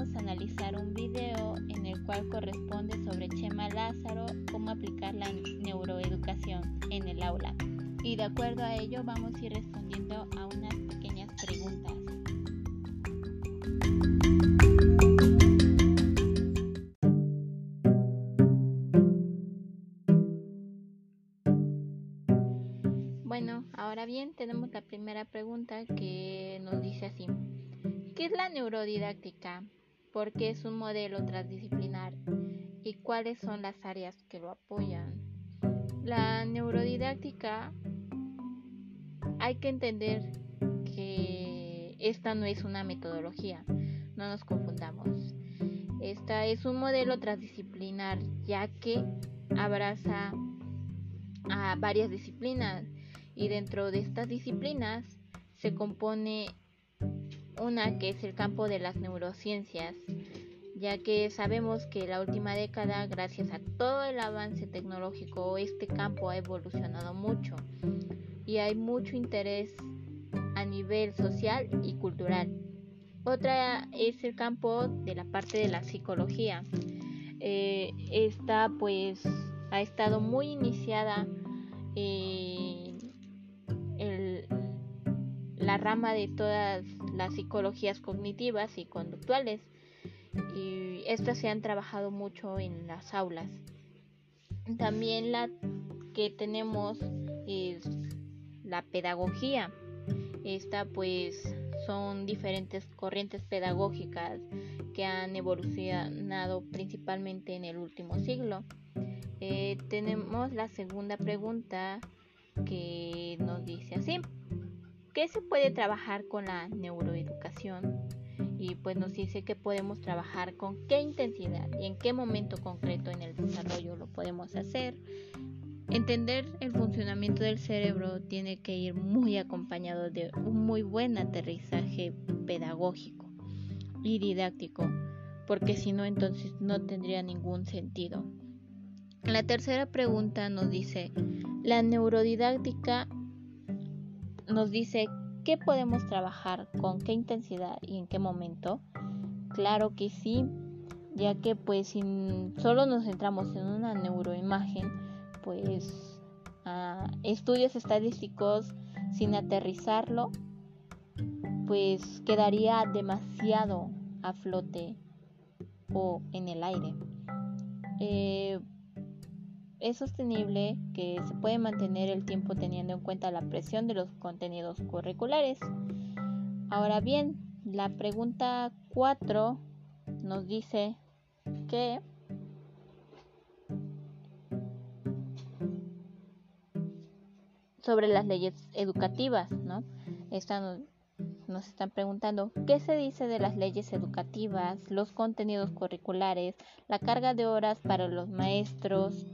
vamos a analizar un video en el cual corresponde sobre Chema Lázaro, cómo aplicar la neuroeducación en el aula. Y de acuerdo a ello vamos a ir respondiendo a unas pequeñas preguntas. Bueno, ahora bien, tenemos la primera pregunta que nos dice así. ¿Qué es la neurodidáctica? ¿Por qué es un modelo transdisciplinar? ¿Y cuáles son las áreas que lo apoyan? La neurodidáctica hay que entender que esta no es una metodología, no nos confundamos. Esta es un modelo transdisciplinar ya que abraza a varias disciplinas y dentro de estas disciplinas se compone una que es el campo de las neurociencias, ya que sabemos que la última década, gracias a todo el avance tecnológico, este campo ha evolucionado mucho y hay mucho interés a nivel social y cultural. Otra es el campo de la parte de la psicología. Eh, esta pues ha estado muy iniciada en la rama de todas las psicologías cognitivas y conductuales y estas se han trabajado mucho en las aulas. También la que tenemos es la pedagogía. Esta pues son diferentes corrientes pedagógicas que han evolucionado principalmente en el último siglo. Eh, tenemos la segunda pregunta que nos dice así. ¿Qué se puede trabajar con la neuroeducación? Y pues nos dice que podemos trabajar con qué intensidad y en qué momento concreto en el desarrollo lo podemos hacer. Entender el funcionamiento del cerebro tiene que ir muy acompañado de un muy buen aterrizaje pedagógico y didáctico, porque si no entonces no tendría ningún sentido. La tercera pregunta nos dice, ¿la neurodidáctica nos dice qué podemos trabajar, con qué intensidad y en qué momento. Claro que sí, ya que pues si solo nos centramos en una neuroimagen, pues estudios estadísticos sin aterrizarlo, pues quedaría demasiado a flote o en el aire. Eh, es sostenible que se puede mantener el tiempo teniendo en cuenta la presión de los contenidos curriculares. Ahora bien, la pregunta 4 nos dice que sobre las leyes educativas, ¿no? nos están preguntando qué se dice de las leyes educativas, los contenidos curriculares, la carga de horas para los maestros,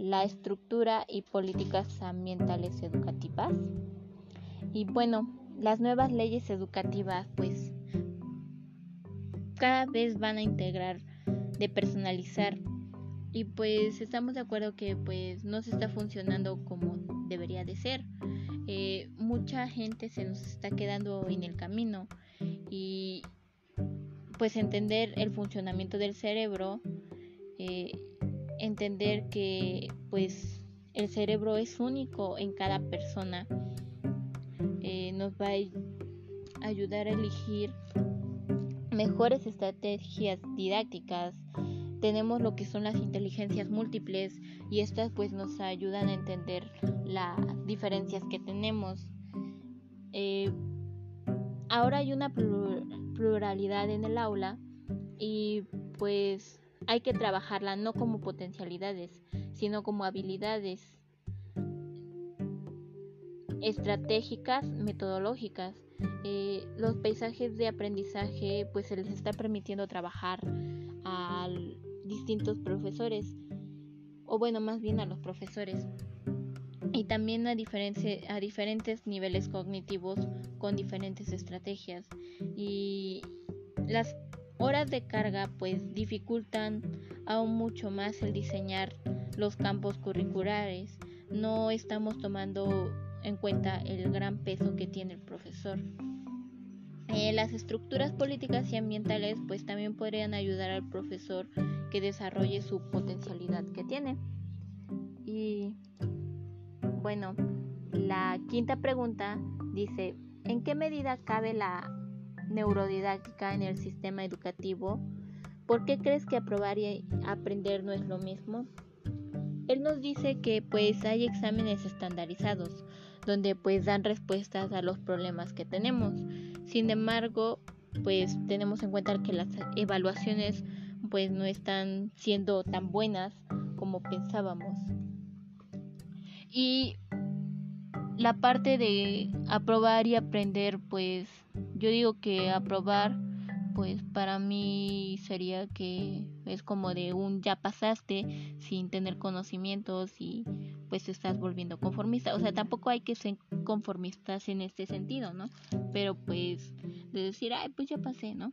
la estructura y políticas ambientales educativas. Y bueno, las nuevas leyes educativas pues cada vez van a integrar de personalizar y pues estamos de acuerdo que pues no se está funcionando como debería de ser. Eh, mucha gente se nos está quedando en el camino y pues entender el funcionamiento del cerebro, eh, entender que pues el cerebro es único en cada persona, eh, nos va a ayudar a elegir mejores estrategias didácticas tenemos lo que son las inteligencias múltiples y estas pues nos ayudan a entender las diferencias que tenemos. Eh, ahora hay una pluralidad en el aula y pues hay que trabajarla no como potencialidades, sino como habilidades estratégicas, metodológicas. Eh, los paisajes de aprendizaje pues se les está permitiendo trabajar al distintos profesores, o bueno, más bien a los profesores, y también a, a diferentes niveles cognitivos con diferentes estrategias. Y las horas de carga pues dificultan aún mucho más el diseñar los campos curriculares. No estamos tomando en cuenta el gran peso que tiene el profesor. Eh, las estructuras políticas y ambientales pues también podrían ayudar al profesor que desarrolle su potencialidad que tiene. Y bueno, la quinta pregunta dice, ¿en qué medida cabe la neurodidáctica en el sistema educativo? ¿Por qué crees que aprobar y aprender no es lo mismo? Él nos dice que pues hay exámenes estandarizados donde pues dan respuestas a los problemas que tenemos. Sin embargo, pues tenemos en cuenta que las evaluaciones pues no están siendo tan buenas como pensábamos. Y la parte de aprobar y aprender, pues yo digo que aprobar pues para mí sería que es como de un ya pasaste sin tener conocimientos y pues te estás volviendo conformista. O sea, tampoco hay que ser conformistas en este sentido, ¿no? Pero pues de decir, ay, pues ya pasé, ¿no?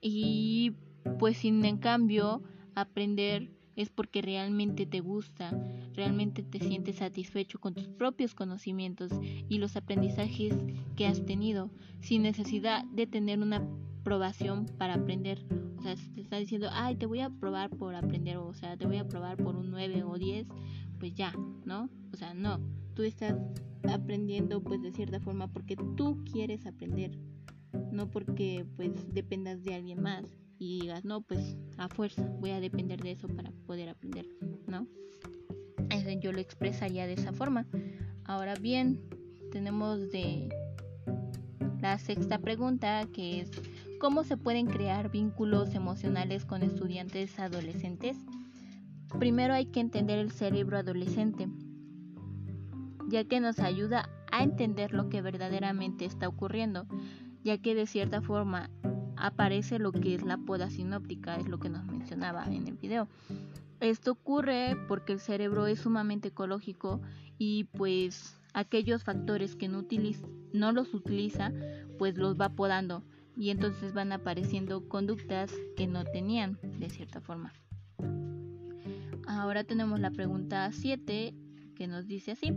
Y pues sin en cambio aprender es porque realmente te gusta, realmente te sientes satisfecho con tus propios conocimientos y los aprendizajes que has tenido, sin necesidad de tener una aprobación para aprender. O sea, si te está diciendo, ay, te voy a probar por aprender, o sea, te voy a probar por un 9 o 10, pues ya, ¿no? O sea, no, tú estás aprendiendo pues de cierta forma porque tú quieres aprender, no porque pues dependas de alguien más y digas, no, pues a fuerza voy a depender de eso para poder aprender, ¿no? Eso yo lo expresaría de esa forma. Ahora bien, tenemos de la sexta pregunta que es ¿cómo se pueden crear vínculos emocionales con estudiantes adolescentes? Primero hay que entender el cerebro adolescente, ya que nos ayuda a entender lo que verdaderamente está ocurriendo, ya que de cierta forma aparece lo que es la poda sinóptica, es lo que nos mencionaba en el video. Esto ocurre porque el cerebro es sumamente ecológico y pues aquellos factores que no, no los utiliza pues los va podando y entonces van apareciendo conductas que no tenían de cierta forma. Ahora tenemos la pregunta 7 que nos dice así.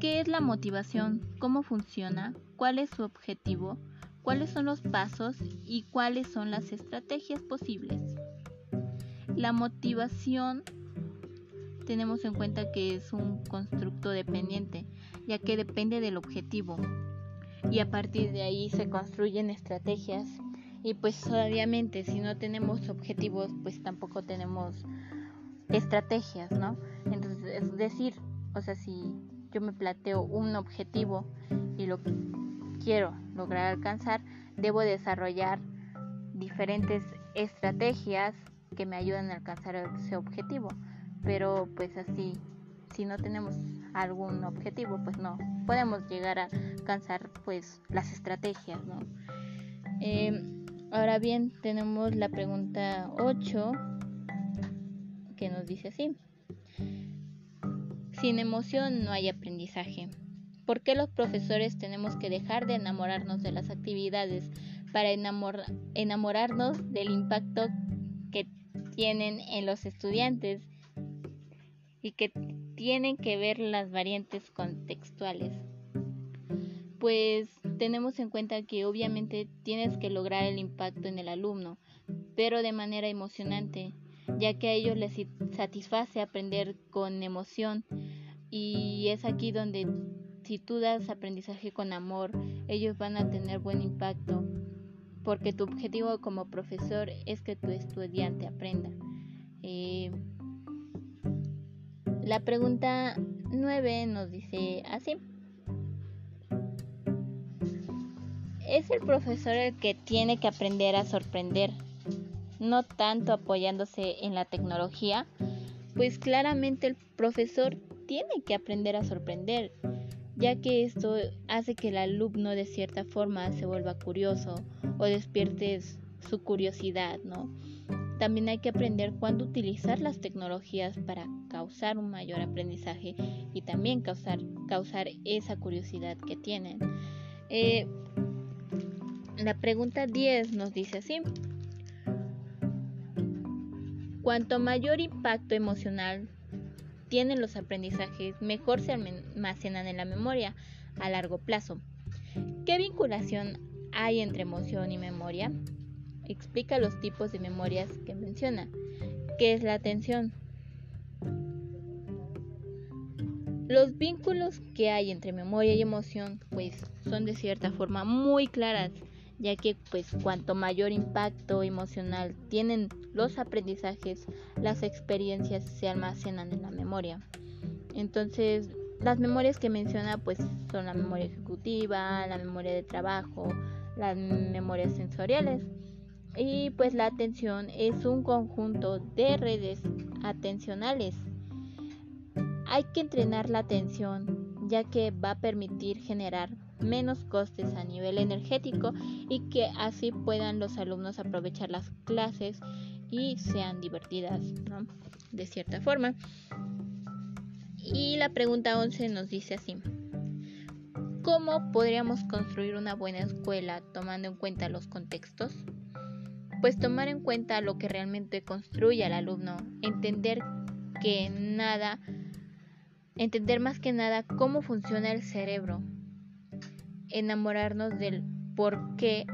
¿Qué es la motivación? ¿Cómo funciona? ¿Cuál es su objetivo? Cuáles son los pasos y cuáles son las estrategias posibles. La motivación tenemos en cuenta que es un constructo dependiente, ya que depende del objetivo y a partir de ahí se construyen estrategias y pues obviamente si no tenemos objetivos pues tampoco tenemos estrategias, ¿no? Entonces es decir, o sea, si yo me planteo un objetivo y lo quiero lograr alcanzar, debo desarrollar diferentes estrategias que me ayuden a alcanzar ese objetivo. Pero pues así, si no tenemos algún objetivo, pues no podemos llegar a alcanzar pues las estrategias, ¿no? Em, ahora bien, tenemos la pregunta 8 que nos dice así. Sin emoción no hay aprendizaje. ¿Por qué los profesores tenemos que dejar de enamorarnos de las actividades para enamorarnos del impacto que tienen en los estudiantes y que tienen que ver las variantes contextuales? Pues tenemos en cuenta que obviamente tienes que lograr el impacto en el alumno, pero de manera emocionante, ya que a ellos les satisface aprender con emoción y es aquí donde si tú das aprendizaje con amor, ellos van a tener buen impacto, porque tu objetivo como profesor es que tu estudiante aprenda. Eh, la pregunta 9 nos dice así. Es el profesor el que tiene que aprender a sorprender, no tanto apoyándose en la tecnología, pues claramente el profesor tiene que aprender a sorprender ya que esto hace que el alumno de cierta forma se vuelva curioso o despiertes su curiosidad, ¿no? También hay que aprender cuándo utilizar las tecnologías para causar un mayor aprendizaje y también causar, causar esa curiosidad que tienen. Eh, la pregunta 10 nos dice así. Cuanto mayor impacto emocional tienen los aprendizajes, mejor se almacenan en la memoria a largo plazo. ¿Qué vinculación hay entre emoción y memoria. Explica los tipos de memorias que menciona. ¿Qué es la atención? Los vínculos que hay entre memoria y emoción pues son de cierta forma muy claras, ya que pues cuanto mayor impacto emocional tienen los aprendizajes, las experiencias se almacenan en la memoria. Entonces, las memorias que menciona pues son la memoria ejecutiva, la memoria de trabajo, las memorias sensoriales. Y pues la atención es un conjunto de redes atencionales. Hay que entrenar la atención ya que va a permitir generar menos costes a nivel energético y que así puedan los alumnos aprovechar las clases y sean divertidas, De cierta forma. Y la pregunta 11 nos dice así. ¿Cómo podríamos construir una buena escuela tomando en cuenta los contextos? Pues tomar en cuenta lo que realmente construye al alumno, entender que nada, entender más que nada cómo funciona el cerebro, enamorarnos del por qué,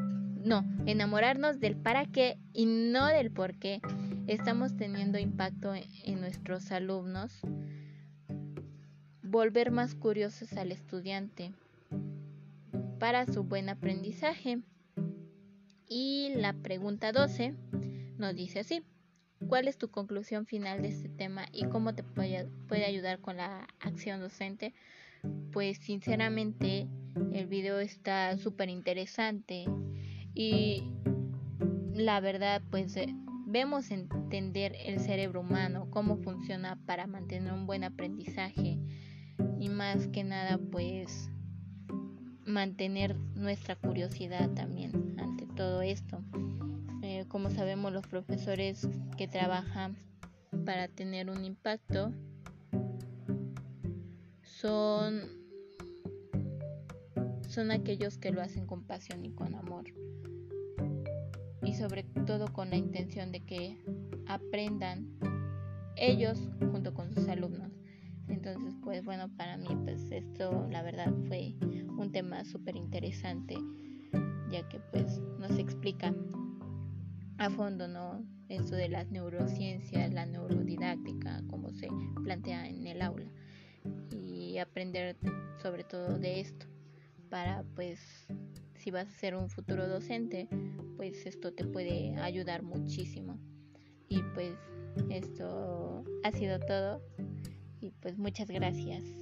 no, enamorarnos del para qué y no del por qué estamos teniendo impacto en nuestros alumnos volver más curiosos al estudiante para su buen aprendizaje. Y la pregunta 12 nos dice así, ¿cuál es tu conclusión final de este tema y cómo te puede, ayudar con la acción docente? Pues sinceramente el video está súper interesante y la verdad pues eh, vemos entender el cerebro humano, cómo funciona para mantener un buen aprendizaje y más que nada pues mantener nuestra curiosidad también ante todo esto. Eh, como sabemos los profesores que trabajan para tener un impacto son son aquellos que lo hacen con pasión y con amor. Y sobre todo con la intención de que aprendan ellos junto con sus alumnos. Entonces, pues bueno, para mí, pues esto, la verdad, fue un tema súper interesante, ya que pues nos explica a fondo, ¿no? Esto de las neurociencias, la neurodidáctica, cómo se plantea en el aula. Y aprender sobre todo de esto para pues si vas a ser un futuro docente pues esto te puede ayudar muchísimo y pues esto ha sido todo y pues muchas gracias.